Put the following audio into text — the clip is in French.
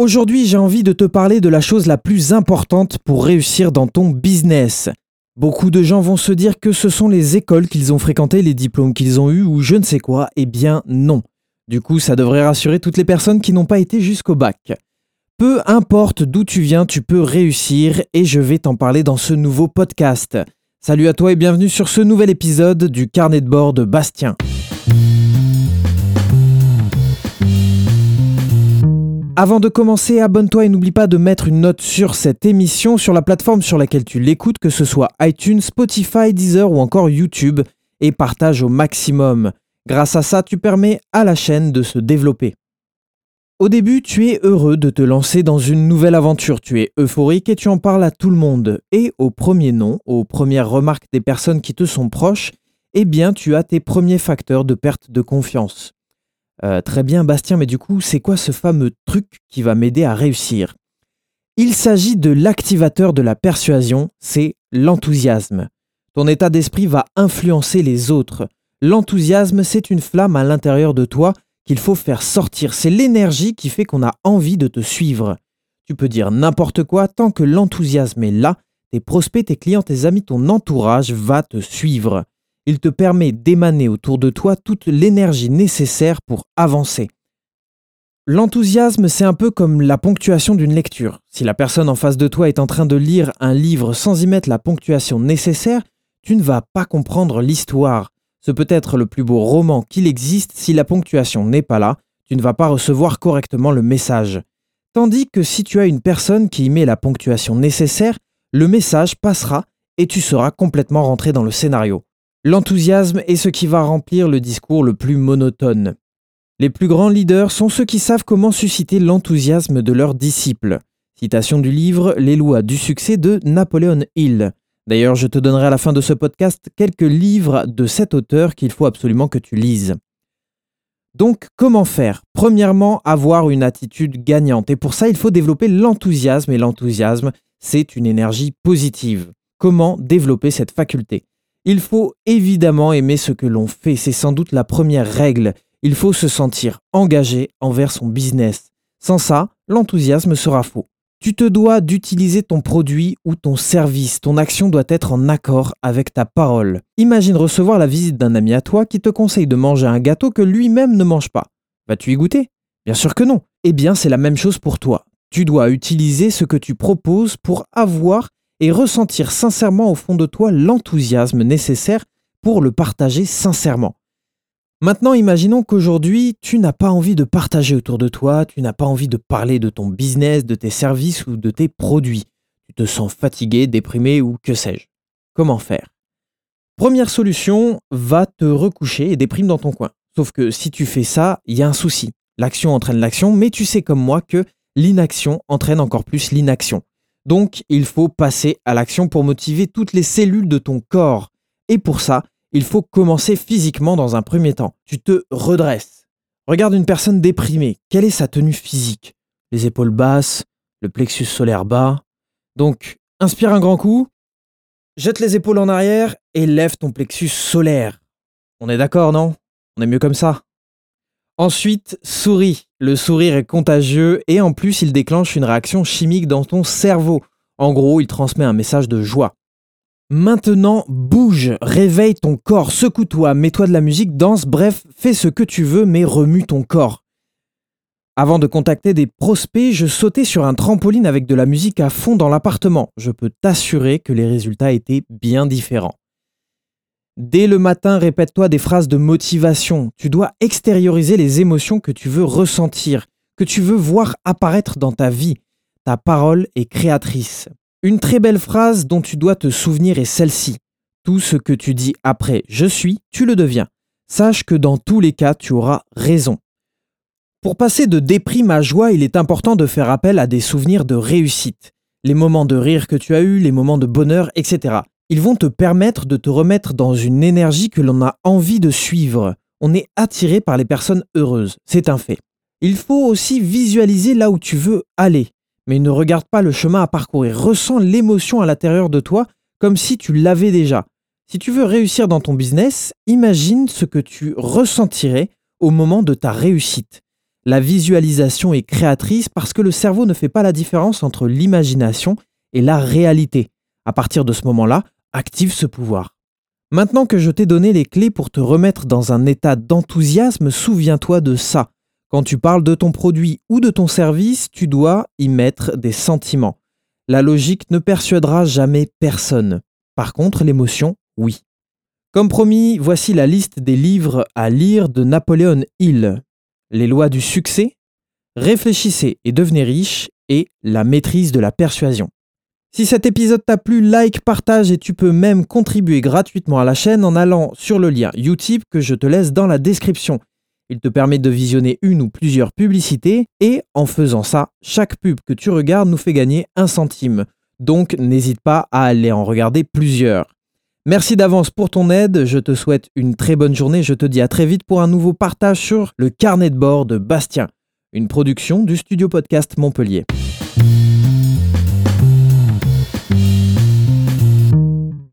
Aujourd'hui, j'ai envie de te parler de la chose la plus importante pour réussir dans ton business. Beaucoup de gens vont se dire que ce sont les écoles qu'ils ont fréquentées, les diplômes qu'ils ont eus ou je ne sais quoi. Eh bien non. Du coup, ça devrait rassurer toutes les personnes qui n'ont pas été jusqu'au bac. Peu importe d'où tu viens, tu peux réussir et je vais t'en parler dans ce nouveau podcast. Salut à toi et bienvenue sur ce nouvel épisode du carnet de bord de Bastien. Avant de commencer, abonne-toi et n'oublie pas de mettre une note sur cette émission sur la plateforme sur laquelle tu l'écoutes, que ce soit iTunes, Spotify, Deezer ou encore YouTube, et partage au maximum. Grâce à ça, tu permets à la chaîne de se développer. Au début, tu es heureux de te lancer dans une nouvelle aventure, tu es euphorique et tu en parles à tout le monde. Et au premier nom, aux premières remarques des personnes qui te sont proches, eh bien tu as tes premiers facteurs de perte de confiance. Euh, très bien Bastien, mais du coup, c'est quoi ce fameux truc qui va m'aider à réussir? Il s'agit de l'activateur de la persuasion, c'est l'enthousiasme. Ton état d'esprit va influencer les autres. L'enthousiasme, c'est une flamme à l'intérieur de toi qu'il faut faire sortir. C'est l'énergie qui fait qu'on a envie de te suivre. Tu peux dire n'importe quoi tant que l'enthousiasme est là, tes prospects, tes clients, tes amis, ton entourage va te suivre. Il te permet d'émaner autour de toi toute l'énergie nécessaire pour avancer. L'enthousiasme, c'est un peu comme la ponctuation d'une lecture. Si la personne en face de toi est en train de lire un livre sans y mettre la ponctuation nécessaire, tu ne vas pas comprendre l'histoire. Ce peut être le plus beau roman qu'il existe, si la ponctuation n'est pas là, tu ne vas pas recevoir correctement le message. Tandis que si tu as une personne qui y met la ponctuation nécessaire, le message passera et tu seras complètement rentré dans le scénario. L'enthousiasme est ce qui va remplir le discours le plus monotone. Les plus grands leaders sont ceux qui savent comment susciter l'enthousiasme de leurs disciples. Citation du livre Les lois du succès de Napoléon Hill. D'ailleurs, je te donnerai à la fin de ce podcast quelques livres de cet auteur qu'il faut absolument que tu lises. Donc, comment faire? Premièrement, avoir une attitude gagnante. Et pour ça, il faut développer l'enthousiasme. Et l'enthousiasme, c'est une énergie positive. Comment développer cette faculté? Il faut évidemment aimer ce que l'on fait, c'est sans doute la première règle. Il faut se sentir engagé envers son business. Sans ça, l'enthousiasme sera faux. Tu te dois d'utiliser ton produit ou ton service. Ton action doit être en accord avec ta parole. Imagine recevoir la visite d'un ami à toi qui te conseille de manger un gâteau que lui-même ne mange pas. Vas-tu y goûter? Bien sûr que non. Eh bien, c'est la même chose pour toi. Tu dois utiliser ce que tu proposes pour avoir et ressentir sincèrement au fond de toi l'enthousiasme nécessaire pour le partager sincèrement. Maintenant, imaginons qu'aujourd'hui, tu n'as pas envie de partager autour de toi, tu n'as pas envie de parler de ton business, de tes services ou de tes produits. Tu te sens fatigué, déprimé ou que sais-je. Comment faire? Première solution, va te recoucher et déprime dans ton coin. Sauf que si tu fais ça, il y a un souci. L'action entraîne l'action, mais tu sais comme moi que l'inaction entraîne encore plus l'inaction. Donc, il faut passer à l'action pour motiver toutes les cellules de ton corps. Et pour ça, il faut commencer physiquement dans un premier temps. Tu te redresses. Regarde une personne déprimée. Quelle est sa tenue physique? Les épaules basses, le plexus solaire bas. Donc, inspire un grand coup, jette les épaules en arrière et lève ton plexus solaire. On est d'accord, non? On est mieux comme ça Ensuite, souris. Le sourire est contagieux et en plus il déclenche une réaction chimique dans ton cerveau. En gros, il transmet un message de joie. Maintenant, bouge, réveille ton corps, secoue-toi, mets-toi de la musique, danse, bref, fais ce que tu veux mais remue ton corps. Avant de contacter des prospects, je sautais sur un trampoline avec de la musique à fond dans l'appartement. Je peux t'assurer que les résultats étaient bien différents. Dès le matin, répète-toi des phrases de motivation. Tu dois extérioriser les émotions que tu veux ressentir, que tu veux voir apparaître dans ta vie. Ta parole est créatrice. Une très belle phrase dont tu dois te souvenir est celle-ci. Tout ce que tu dis après je suis, tu le deviens. Sache que dans tous les cas, tu auras raison. Pour passer de déprime à joie, il est important de faire appel à des souvenirs de réussite. Les moments de rire que tu as eus, les moments de bonheur, etc. Ils vont te permettre de te remettre dans une énergie que l'on a envie de suivre. On est attiré par les personnes heureuses, c'est un fait. Il faut aussi visualiser là où tu veux aller, mais ne regarde pas le chemin à parcourir. Ressens l'émotion à l'intérieur de toi comme si tu l'avais déjà. Si tu veux réussir dans ton business, imagine ce que tu ressentirais au moment de ta réussite. La visualisation est créatrice parce que le cerveau ne fait pas la différence entre l'imagination et la réalité. À partir de ce moment-là, active ce pouvoir. Maintenant que je t'ai donné les clés pour te remettre dans un état d'enthousiasme, souviens-toi de ça. Quand tu parles de ton produit ou de ton service, tu dois y mettre des sentiments. La logique ne persuadera jamais personne. Par contre, l'émotion, oui. Comme promis, voici la liste des livres à lire de Napoléon Hill. Les lois du succès, Réfléchissez et devenez riche et La maîtrise de la persuasion. Si cet épisode t'a plu, like, partage et tu peux même contribuer gratuitement à la chaîne en allant sur le lien Utip que je te laisse dans la description. Il te permet de visionner une ou plusieurs publicités et en faisant ça, chaque pub que tu regardes nous fait gagner un centime. Donc n'hésite pas à aller en regarder plusieurs. Merci d'avance pour ton aide, je te souhaite une très bonne journée, je te dis à très vite pour un nouveau partage sur le carnet de bord de Bastien, une production du studio podcast Montpellier.